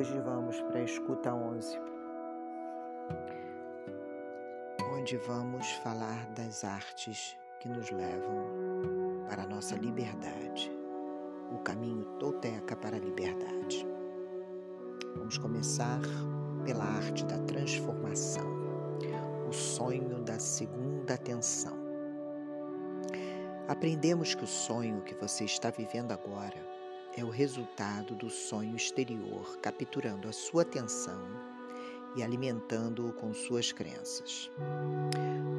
Hoje vamos para a escuta 11, onde vamos falar das artes que nos levam para a nossa liberdade, o caminho tolteca para a liberdade. Vamos começar pela arte da transformação, o sonho da segunda atenção. Aprendemos que o sonho que você está vivendo agora é o resultado do sonho exterior capturando a sua atenção e alimentando-o com suas crenças.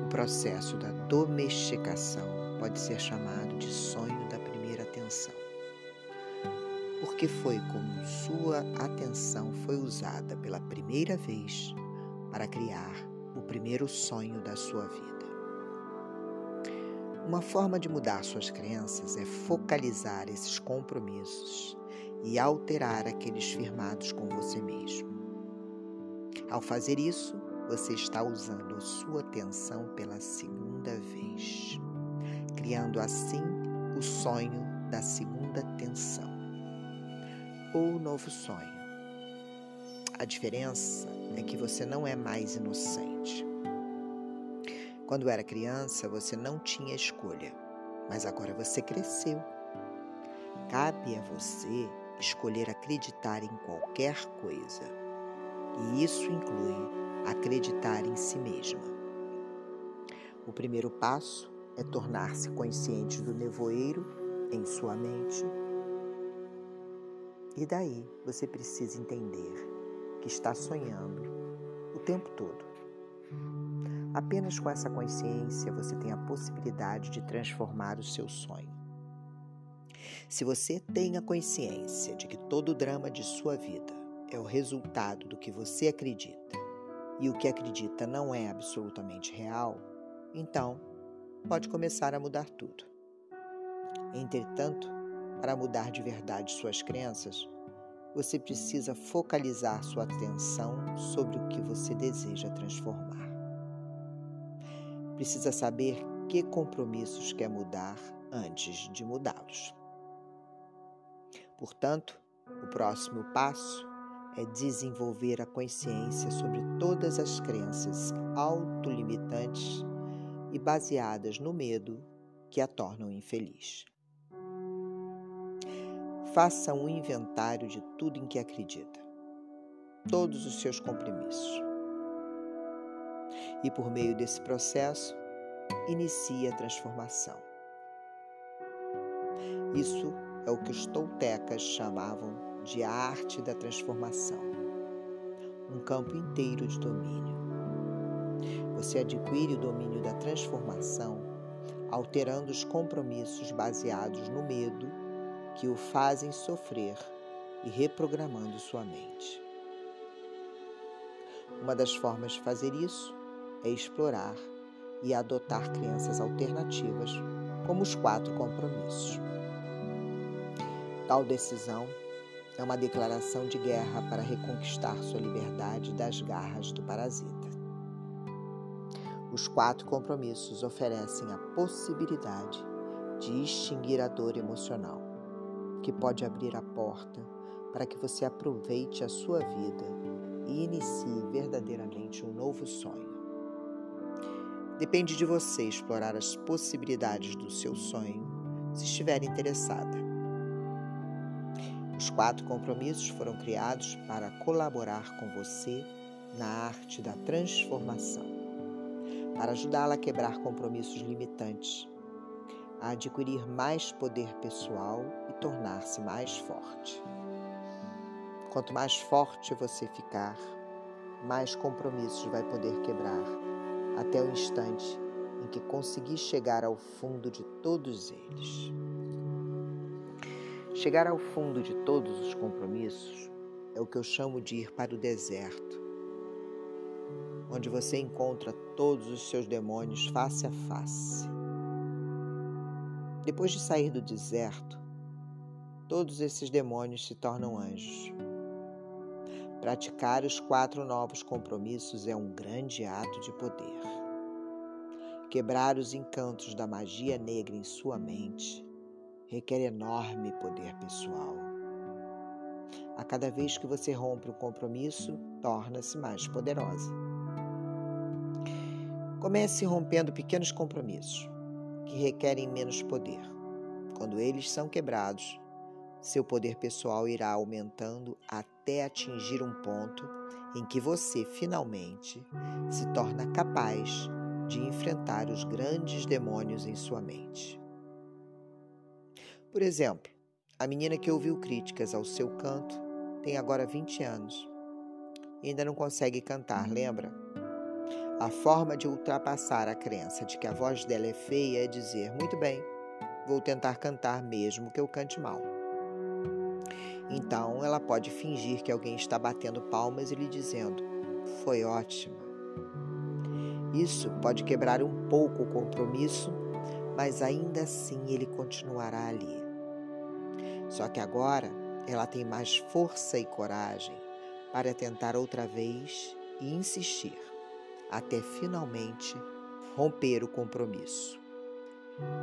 O processo da domesticação pode ser chamado de sonho da primeira atenção, porque foi como sua atenção foi usada pela primeira vez para criar o primeiro sonho da sua vida. Uma forma de mudar suas crenças é focalizar esses compromissos e alterar aqueles firmados com você mesmo. Ao fazer isso, você está usando sua atenção pela segunda vez, criando assim o sonho da segunda tensão ou novo sonho. A diferença é que você não é mais inocente. Quando era criança, você não tinha escolha, mas agora você cresceu. Cabe a você escolher acreditar em qualquer coisa, e isso inclui acreditar em si mesma. O primeiro passo é tornar-se consciente do nevoeiro em sua mente. E daí você precisa entender que está sonhando o tempo todo Apenas com essa consciência você tem a possibilidade de transformar o seu sonho. Se você tem a consciência de que todo o drama de sua vida é o resultado do que você acredita e o que acredita não é absolutamente real, então pode começar a mudar tudo. Entretanto, para mudar de verdade suas crenças, você precisa focalizar sua atenção sobre o que você deseja transformar precisa saber que compromissos quer mudar antes de mudá-los. Portanto, o próximo passo é desenvolver a consciência sobre todas as crenças autolimitantes e baseadas no medo que a tornam infeliz. Faça um inventário de tudo em que acredita, todos os seus compromissos e por meio desse processo inicia a transformação. Isso é o que os toltecas chamavam de arte da transformação, um campo inteiro de domínio. Você adquire o domínio da transformação alterando os compromissos baseados no medo que o fazem sofrer e reprogramando sua mente. Uma das formas de fazer isso é explorar e adotar crenças alternativas, como os quatro compromissos. Tal decisão é uma declaração de guerra para reconquistar sua liberdade das garras do parasita. Os quatro compromissos oferecem a possibilidade de extinguir a dor emocional, que pode abrir a porta para que você aproveite a sua vida e inicie verdadeiramente um novo sonho. Depende de você explorar as possibilidades do seu sonho, se estiver interessada. Os quatro compromissos foram criados para colaborar com você na arte da transformação, para ajudá-la a quebrar compromissos limitantes, a adquirir mais poder pessoal e tornar-se mais forte. Quanto mais forte você ficar, mais compromissos vai poder quebrar até o instante em que consegui chegar ao fundo de todos eles. Chegar ao fundo de todos os compromissos é o que eu chamo de ir para o deserto, onde você encontra todos os seus demônios face a face. Depois de sair do deserto, todos esses demônios se tornam anjos. Praticar os quatro novos compromissos é um grande ato de poder. Quebrar os encantos da magia negra em sua mente requer enorme poder pessoal. a cada vez que você rompe um compromisso, torna-se mais poderosa. Comece rompendo pequenos compromissos que requerem menos poder. Quando eles são quebrados, seu poder pessoal irá aumentando até atingir um ponto em que você finalmente se torna capaz de enfrentar os grandes demônios em sua mente. Por exemplo, a menina que ouviu críticas ao seu canto tem agora 20 anos e ainda não consegue cantar, lembra? A forma de ultrapassar a crença de que a voz dela é feia é dizer: muito bem, vou tentar cantar mesmo que eu cante mal. Então ela pode fingir que alguém está batendo palmas e lhe dizendo: foi ótima. Isso pode quebrar um pouco o compromisso, mas ainda assim ele continuará ali. Só que agora ela tem mais força e coragem para tentar outra vez e insistir, até finalmente romper o compromisso.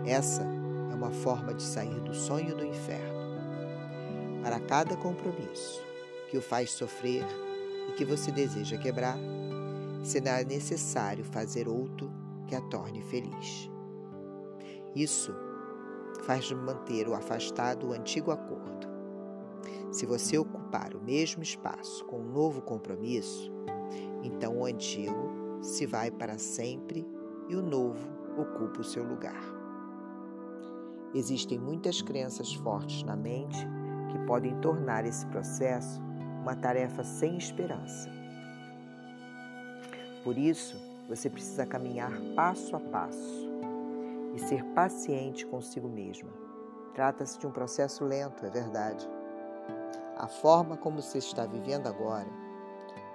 Essa é uma forma de sair do sonho do inferno. Para cada compromisso que o faz sofrer e que você deseja quebrar, será necessário fazer outro que a torne feliz. Isso faz manter o afastado o antigo acordo. Se você ocupar o mesmo espaço com um novo compromisso, então o antigo se vai para sempre e o novo ocupa o seu lugar. Existem muitas crenças fortes na mente que podem tornar esse processo uma tarefa sem esperança. Por isso, você precisa caminhar passo a passo e ser paciente consigo mesma. Trata-se de um processo lento, é verdade. A forma como você está vivendo agora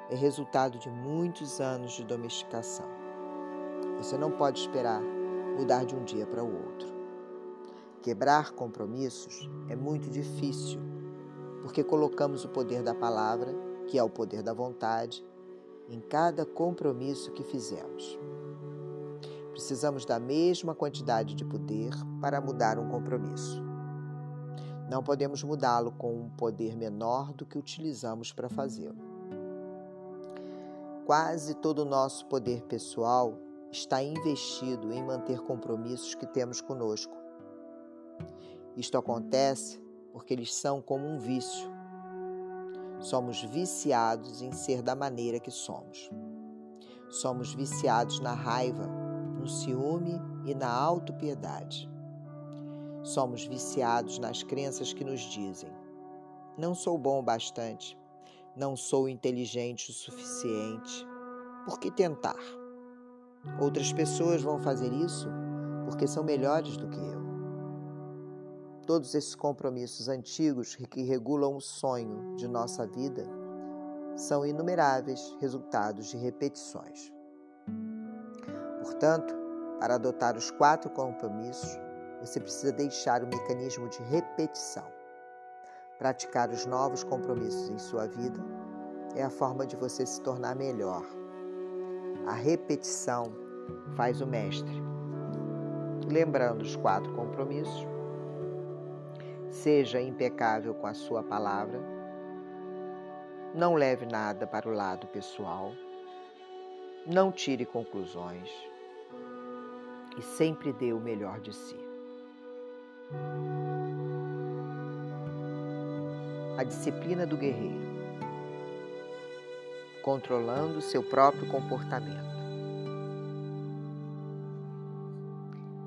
é resultado de muitos anos de domesticação. Você não pode esperar mudar de um dia para o outro. Quebrar compromissos é muito difícil, porque colocamos o poder da palavra, que é o poder da vontade, em cada compromisso que fizemos. Precisamos da mesma quantidade de poder para mudar um compromisso. Não podemos mudá-lo com um poder menor do que utilizamos para fazê-lo. Quase todo o nosso poder pessoal está investido em manter compromissos que temos conosco. Isto acontece porque eles são como um vício. Somos viciados em ser da maneira que somos. Somos viciados na raiva no ciúme e na autopiedade. Somos viciados nas crenças que nos dizem: não sou bom o bastante, não sou inteligente o suficiente. Por que tentar? Outras pessoas vão fazer isso porque são melhores do que eu. Todos esses compromissos antigos que regulam o sonho de nossa vida são inumeráveis resultados de repetições. Portanto, para adotar os quatro compromissos, você precisa deixar o mecanismo de repetição. Praticar os novos compromissos em sua vida é a forma de você se tornar melhor. A repetição faz o mestre. Lembrando os quatro compromissos, seja impecável com a sua palavra, não leve nada para o lado pessoal, não tire conclusões. E sempre dê o melhor de si. A disciplina do guerreiro, controlando seu próprio comportamento.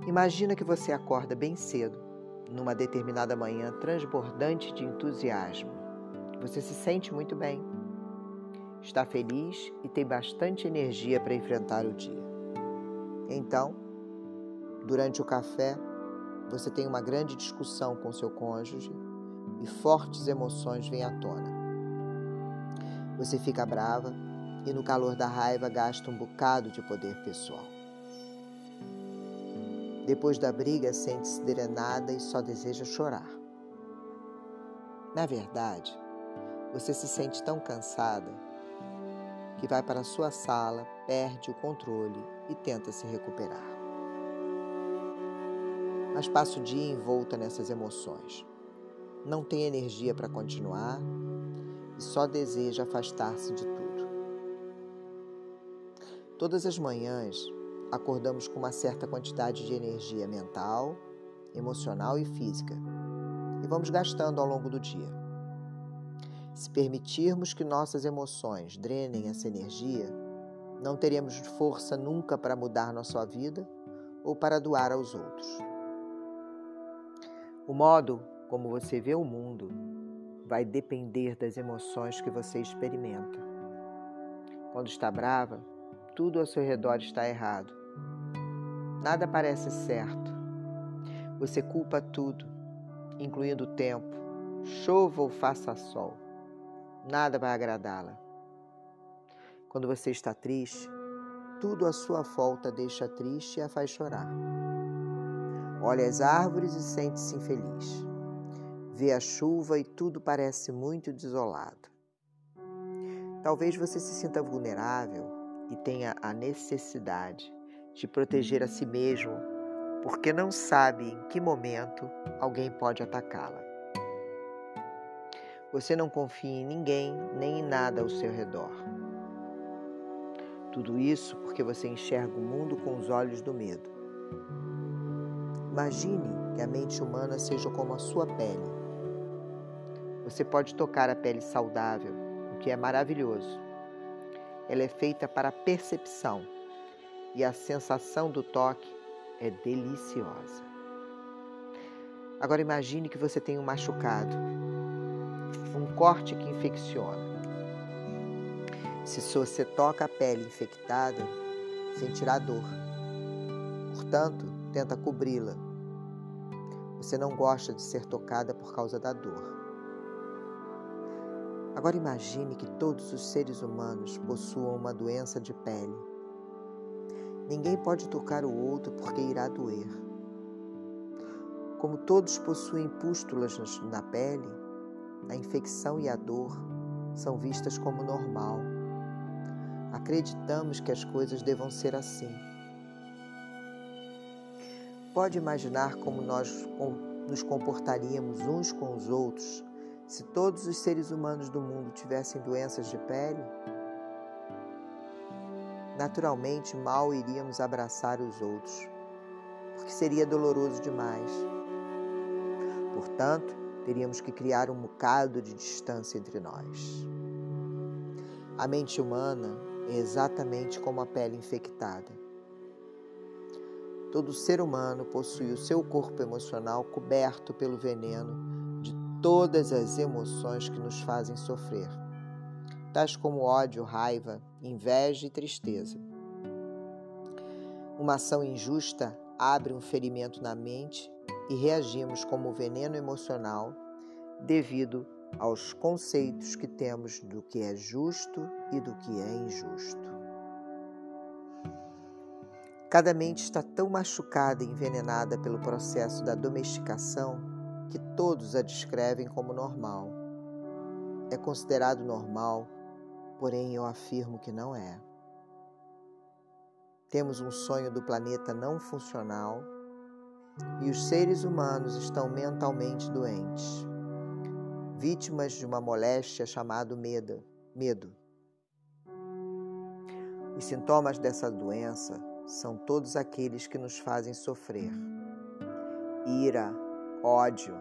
Imagina que você acorda bem cedo, numa determinada manhã transbordante de entusiasmo. Você se sente muito bem, está feliz e tem bastante energia para enfrentar o dia. Então, Durante o café, você tem uma grande discussão com seu cônjuge e fortes emoções vêm à tona. Você fica brava e, no calor da raiva, gasta um bocado de poder pessoal. Depois da briga, sente-se drenada e só deseja chorar. Na verdade, você se sente tão cansada que vai para a sua sala, perde o controle e tenta se recuperar mas passa o dia envolta nessas emoções. Não tem energia para continuar, e só deseja afastar-se de tudo. Todas as manhãs acordamos com uma certa quantidade de energia mental, emocional e física e vamos gastando ao longo do dia. Se permitirmos que nossas emoções drenem essa energia, não teremos força nunca para mudar nossa vida ou para doar aos outros. O modo como você vê o mundo vai depender das emoções que você experimenta. Quando está brava, tudo ao seu redor está errado. Nada parece certo. Você culpa tudo, incluindo o tempo, chova ou faça sol. Nada vai agradá-la. Quando você está triste, tudo à sua volta deixa triste e a faz chorar. Olha as árvores e sente-se infeliz. Vê a chuva e tudo parece muito desolado. Talvez você se sinta vulnerável e tenha a necessidade de proteger a si mesmo, porque não sabe em que momento alguém pode atacá-la. Você não confia em ninguém nem em nada ao seu redor. Tudo isso porque você enxerga o mundo com os olhos do medo. Imagine que a mente humana seja como a sua pele. Você pode tocar a pele saudável, o que é maravilhoso ela é feita para percepção e a sensação do toque é deliciosa. Agora imagine que você tem um machucado, um corte que infecciona. Se você toca a pele infectada, sentirá dor. Portanto, tenta cobri-la. Você não gosta de ser tocada por causa da dor. Agora imagine que todos os seres humanos possuam uma doença de pele. Ninguém pode tocar o outro porque irá doer. Como todos possuem pústulas na pele, a infecção e a dor são vistas como normal. Acreditamos que as coisas devam ser assim. Pode imaginar como nós nos comportaríamos uns com os outros se todos os seres humanos do mundo tivessem doenças de pele, naturalmente mal iríamos abraçar os outros, porque seria doloroso demais. Portanto, teríamos que criar um bocado de distância entre nós. A mente humana é exatamente como a pele infectada. Todo ser humano possui o seu corpo emocional coberto pelo veneno todas as emoções que nos fazem sofrer, tais como ódio, raiva, inveja e tristeza. Uma ação injusta abre um ferimento na mente e reagimos como veneno emocional devido aos conceitos que temos do que é justo e do que é injusto. Cada mente está tão machucada e envenenada pelo processo da domesticação que todos a descrevem como normal. É considerado normal, porém eu afirmo que não é. Temos um sonho do planeta não funcional e os seres humanos estão mentalmente doentes, vítimas de uma moléstia chamada medo. medo. Os sintomas dessa doença são todos aqueles que nos fazem sofrer: ira, ódio,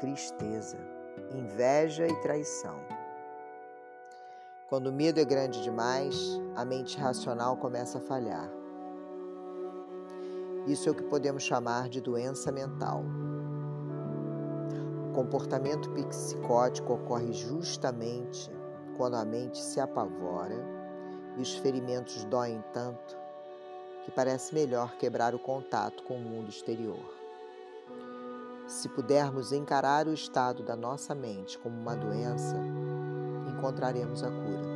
tristeza, inveja e traição. Quando o medo é grande demais, a mente racional começa a falhar. Isso é o que podemos chamar de doença mental. O comportamento psicótico ocorre justamente quando a mente se apavora e os ferimentos doem tanto que parece melhor quebrar o contato com o mundo exterior. Se pudermos encarar o estado da nossa mente como uma doença, encontraremos a cura.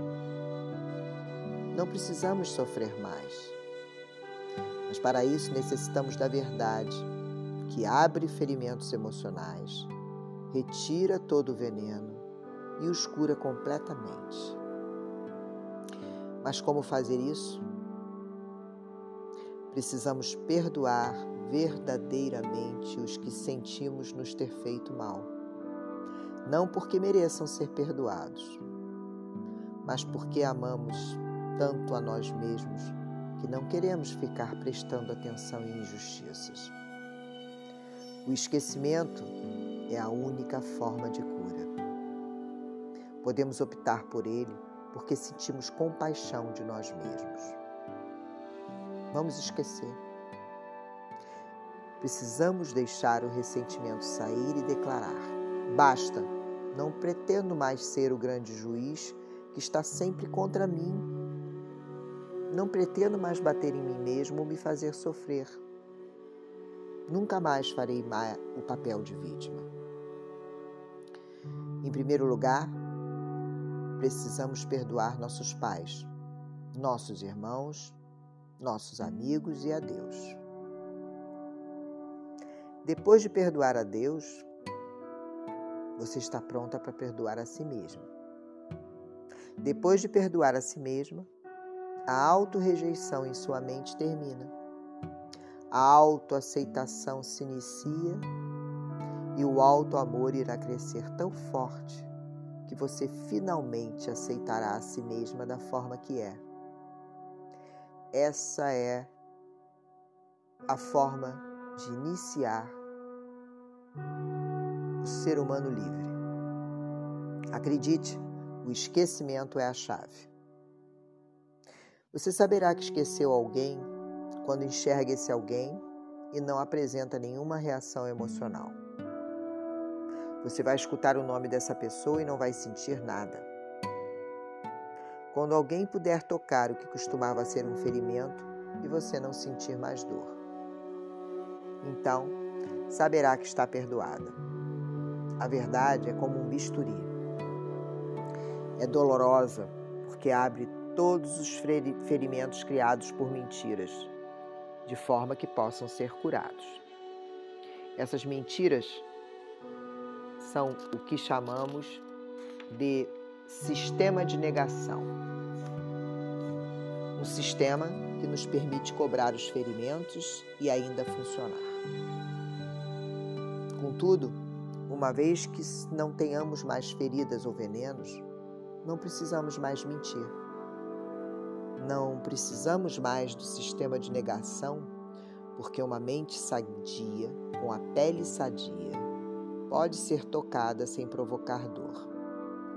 Não precisamos sofrer mais. Mas para isso necessitamos da verdade, que abre ferimentos emocionais, retira todo o veneno e os cura completamente. Mas como fazer isso? Precisamos perdoar verdadeiramente os que sentimos nos ter feito mal. Não porque mereçam ser perdoados, mas porque amamos tanto a nós mesmos que não queremos ficar prestando atenção em injustiças. O esquecimento é a única forma de cura. Podemos optar por ele porque sentimos compaixão de nós mesmos. Vamos esquecer. Precisamos deixar o ressentimento sair e declarar: basta, não pretendo mais ser o grande juiz que está sempre contra mim. Não pretendo mais bater em mim mesmo ou me fazer sofrer. Nunca mais farei o papel de vítima. Em primeiro lugar, precisamos perdoar nossos pais, nossos irmãos, nossos amigos e a Deus. Depois de perdoar a Deus, você está pronta para perdoar a si mesma. Depois de perdoar a si mesma, a auto-rejeição em sua mente termina. A autoaceitação se inicia e o auto-amor irá crescer tão forte que você finalmente aceitará a si mesma da forma que é. Essa é a forma de iniciar o ser humano livre. Acredite, o esquecimento é a chave. Você saberá que esqueceu alguém quando enxerga esse alguém e não apresenta nenhuma reação emocional. Você vai escutar o nome dessa pessoa e não vai sentir nada. Quando alguém puder tocar o que costumava ser um ferimento e você não sentir mais dor. Então, saberá que está perdoada. A verdade é como um bisturi. É dolorosa porque abre todos os ferimentos criados por mentiras, de forma que possam ser curados. Essas mentiras são o que chamamos de sistema de negação. Um sistema que nos permite cobrar os ferimentos e ainda funcionar. Contudo, uma vez que não tenhamos mais feridas ou venenos, não precisamos mais mentir. Não precisamos mais do sistema de negação, porque uma mente sadia, com a pele sadia, pode ser tocada sem provocar dor.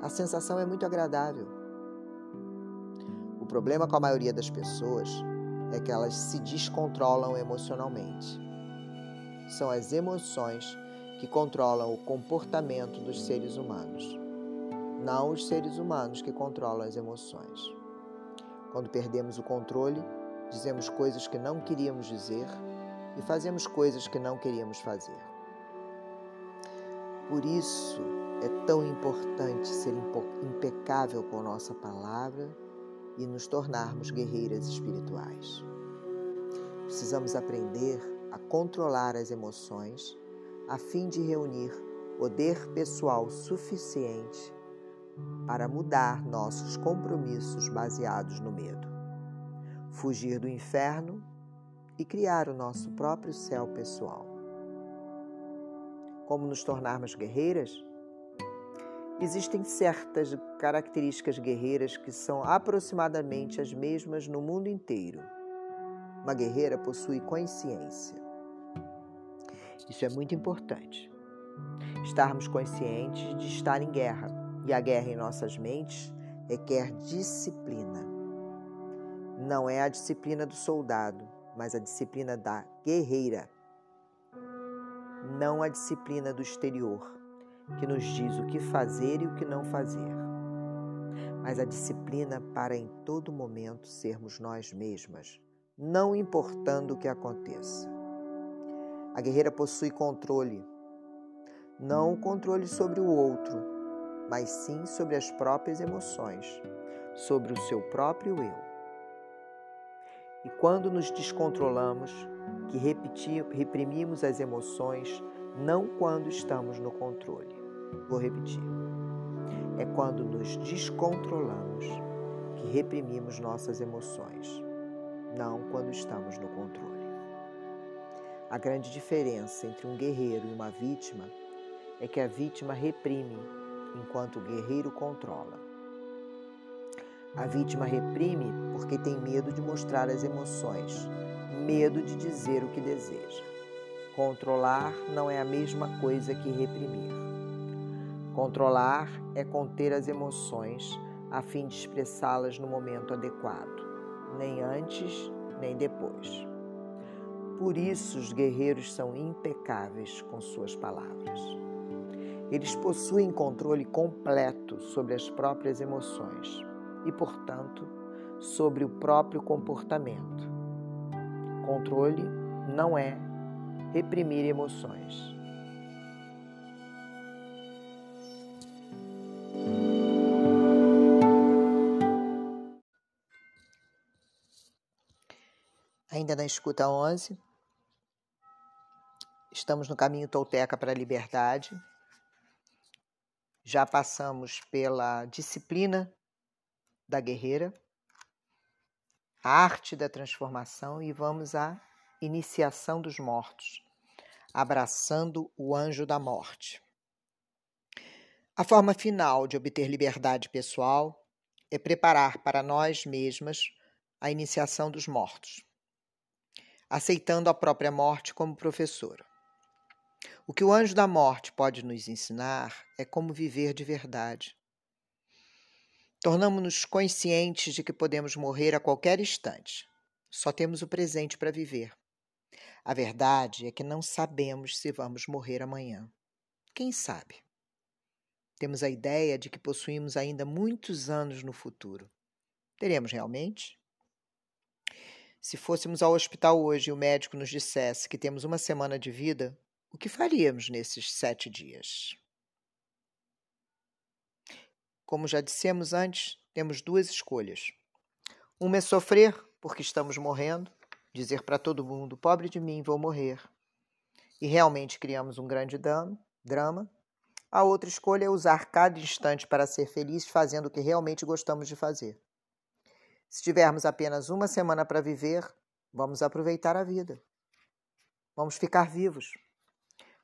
A sensação é muito agradável. O problema com a maioria das pessoas é que elas se descontrolam emocionalmente. São as emoções que controlam o comportamento dos seres humanos, não os seres humanos que controlam as emoções. Quando perdemos o controle, dizemos coisas que não queríamos dizer e fazemos coisas que não queríamos fazer. Por isso é tão importante ser impecável com nossa palavra e nos tornarmos guerreiras espirituais. Precisamos aprender a controlar as emoções a fim de reunir poder pessoal suficiente para mudar nossos compromissos baseados no medo, fugir do inferno e criar o nosso próprio céu pessoal. Como nos tornarmos guerreiras? Existem certas características guerreiras que são aproximadamente as mesmas no mundo inteiro. Uma guerreira possui consciência. Isso é muito importante. Estarmos conscientes de estar em guerra. E a guerra em nossas mentes requer disciplina. Não é a disciplina do soldado, mas a disciplina da guerreira. Não a disciplina do exterior, que nos diz o que fazer e o que não fazer, mas a disciplina para em todo momento sermos nós mesmas, não importando o que aconteça. A guerreira possui controle, não o controle sobre o outro, mas sim sobre as próprias emoções, sobre o seu próprio eu. E quando nos descontrolamos, que reprimimos as emoções, não quando estamos no controle. Vou repetir. É quando nos descontrolamos que reprimimos nossas emoções, não quando estamos no controle. A grande diferença entre um guerreiro e uma vítima é que a vítima reprime, enquanto o guerreiro controla. A vítima reprime porque tem medo de mostrar as emoções, medo de dizer o que deseja. Controlar não é a mesma coisa que reprimir. Controlar é conter as emoções a fim de expressá-las no momento adequado, nem antes nem depois. Por isso, os guerreiros são impecáveis com suas palavras. Eles possuem controle completo sobre as próprias emoções e, portanto, sobre o próprio comportamento. Controle não é reprimir emoções. Ainda na escuta 11, estamos no caminho tolteca para a liberdade. Já passamos pela disciplina da guerreira, a arte da transformação e vamos à iniciação dos mortos, abraçando o anjo da morte. A forma final de obter liberdade pessoal é preparar para nós mesmas a iniciação dos mortos, aceitando a própria morte como professora. O que o anjo da morte pode nos ensinar é como viver de verdade, Tornamos-nos conscientes de que podemos morrer a qualquer instante. Só temos o presente para viver. A verdade é que não sabemos se vamos morrer amanhã. Quem sabe? Temos a ideia de que possuímos ainda muitos anos no futuro. Teremos realmente? Se fôssemos ao hospital hoje e o médico nos dissesse que temos uma semana de vida, o que faríamos nesses sete dias? Como já dissemos antes, temos duas escolhas. Uma é sofrer, porque estamos morrendo, dizer para todo mundo: pobre de mim, vou morrer. E realmente criamos um grande drama. A outra escolha é usar cada instante para ser feliz, fazendo o que realmente gostamos de fazer. Se tivermos apenas uma semana para viver, vamos aproveitar a vida. Vamos ficar vivos.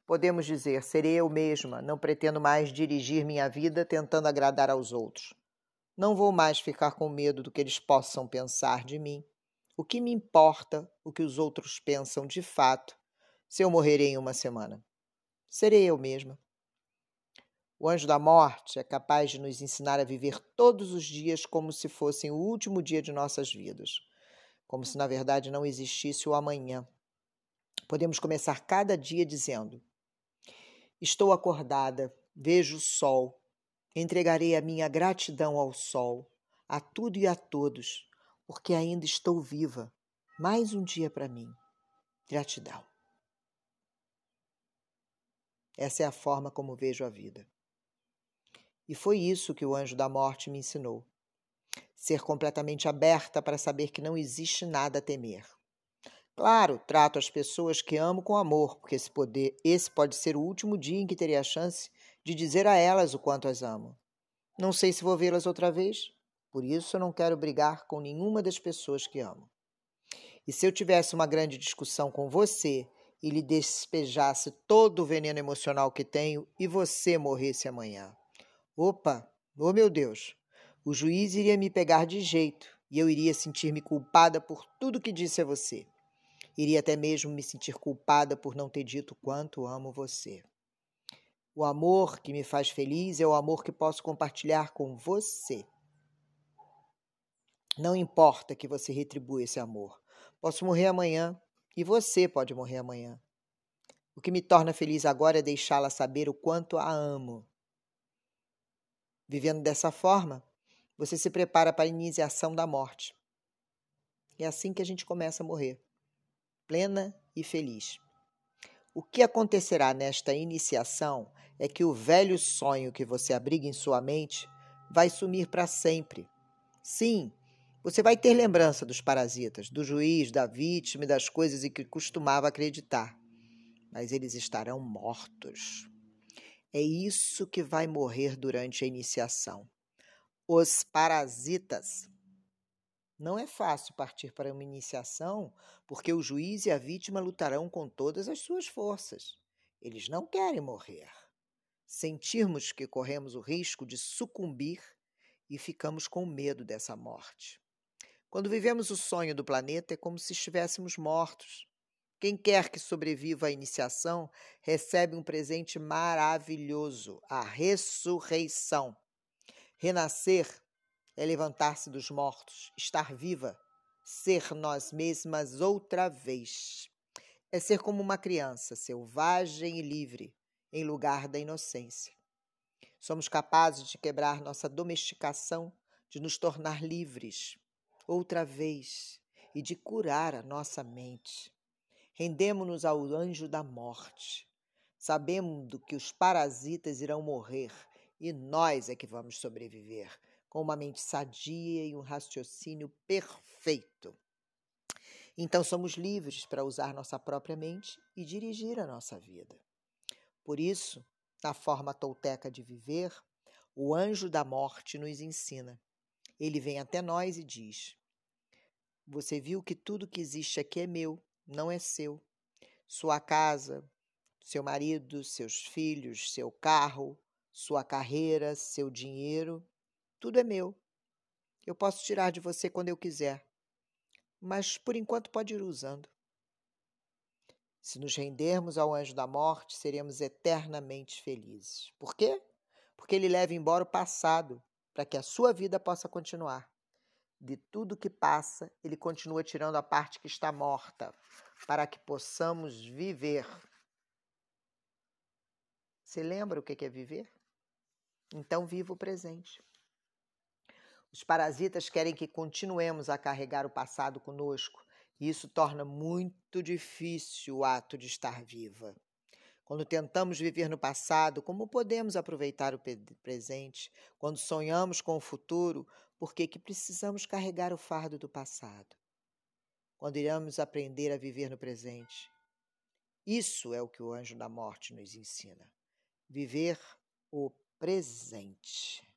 Podemos dizer: serei eu mesma, não pretendo mais dirigir minha vida tentando agradar aos outros. Não vou mais ficar com medo do que eles possam pensar de mim. O que me importa o que os outros pensam de fato se eu morrerei em uma semana? Serei eu mesma. O anjo da morte é capaz de nos ensinar a viver todos os dias como se fossem o último dia de nossas vidas, como se na verdade não existisse o amanhã. Podemos começar cada dia dizendo: Estou acordada, vejo o sol. Entregarei a minha gratidão ao sol, a tudo e a todos, porque ainda estou viva. Mais um dia para mim. Gratidão. Essa é a forma como vejo a vida. E foi isso que o anjo da morte me ensinou. Ser completamente aberta para saber que não existe nada a temer. Claro, trato as pessoas que amo com amor, porque esse, poder, esse pode ser o último dia em que terei a chance de dizer a elas o quanto as amo. Não sei se vou vê-las outra vez, por isso eu não quero brigar com nenhuma das pessoas que amo. E se eu tivesse uma grande discussão com você e lhe despejasse todo o veneno emocional que tenho e você morresse amanhã? Opa, oh meu Deus, o juiz iria me pegar de jeito e eu iria sentir-me culpada por tudo que disse a você. Iria até mesmo me sentir culpada por não ter dito quanto amo você. O amor que me faz feliz é o amor que posso compartilhar com você. Não importa que você retribua esse amor. Posso morrer amanhã e você pode morrer amanhã. O que me torna feliz agora é deixá-la saber o quanto a amo. Vivendo dessa forma, você se prepara para a iniciação da morte. É assim que a gente começa a morrer plena e feliz. O que acontecerá nesta iniciação é que o velho sonho que você abriga em sua mente vai sumir para sempre. Sim, você vai ter lembrança dos parasitas, do juiz, da vítima e das coisas em que costumava acreditar, mas eles estarão mortos. É isso que vai morrer durante a iniciação. Os parasitas. Não é fácil partir para uma iniciação, porque o juiz e a vítima lutarão com todas as suas forças. Eles não querem morrer. Sentirmos que corremos o risco de sucumbir e ficamos com medo dessa morte. Quando vivemos o sonho do planeta, é como se estivéssemos mortos. Quem quer que sobreviva à iniciação recebe um presente maravilhoso, a ressurreição. Renascer é levantar-se dos mortos, estar viva, ser nós mesmas outra vez. É ser como uma criança, selvagem e livre, em lugar da inocência. Somos capazes de quebrar nossa domesticação, de nos tornar livres, outra vez, e de curar a nossa mente. Rendemos-nos ao anjo da morte. Sabemos que os parasitas irão morrer e nós é que vamos sobreviver, com uma mente sadia e um raciocínio perfeito. Então somos livres para usar nossa própria mente e dirigir a nossa vida. Por isso, na forma tolteca de viver, o anjo da morte nos ensina. Ele vem até nós e diz: Você viu que tudo que existe aqui é meu não é seu. Sua casa, seu marido, seus filhos, seu carro, sua carreira, seu dinheiro, tudo é meu. Eu posso tirar de você quando eu quiser, mas por enquanto pode ir usando. Se nos rendermos ao anjo da morte, seremos eternamente felizes. Por quê? Porque ele leva embora o passado para que a sua vida possa continuar de tudo que passa, ele continua tirando a parte que está morta, para que possamos viver. Você lembra o que é viver? Então, viva o presente. Os parasitas querem que continuemos a carregar o passado conosco, e isso torna muito difícil o ato de estar viva. Quando tentamos viver no passado, como podemos aproveitar o presente? Quando sonhamos com o futuro, por que precisamos carregar o fardo do passado? Quando iremos aprender a viver no presente? Isso é o que o anjo da morte nos ensina. Viver o presente.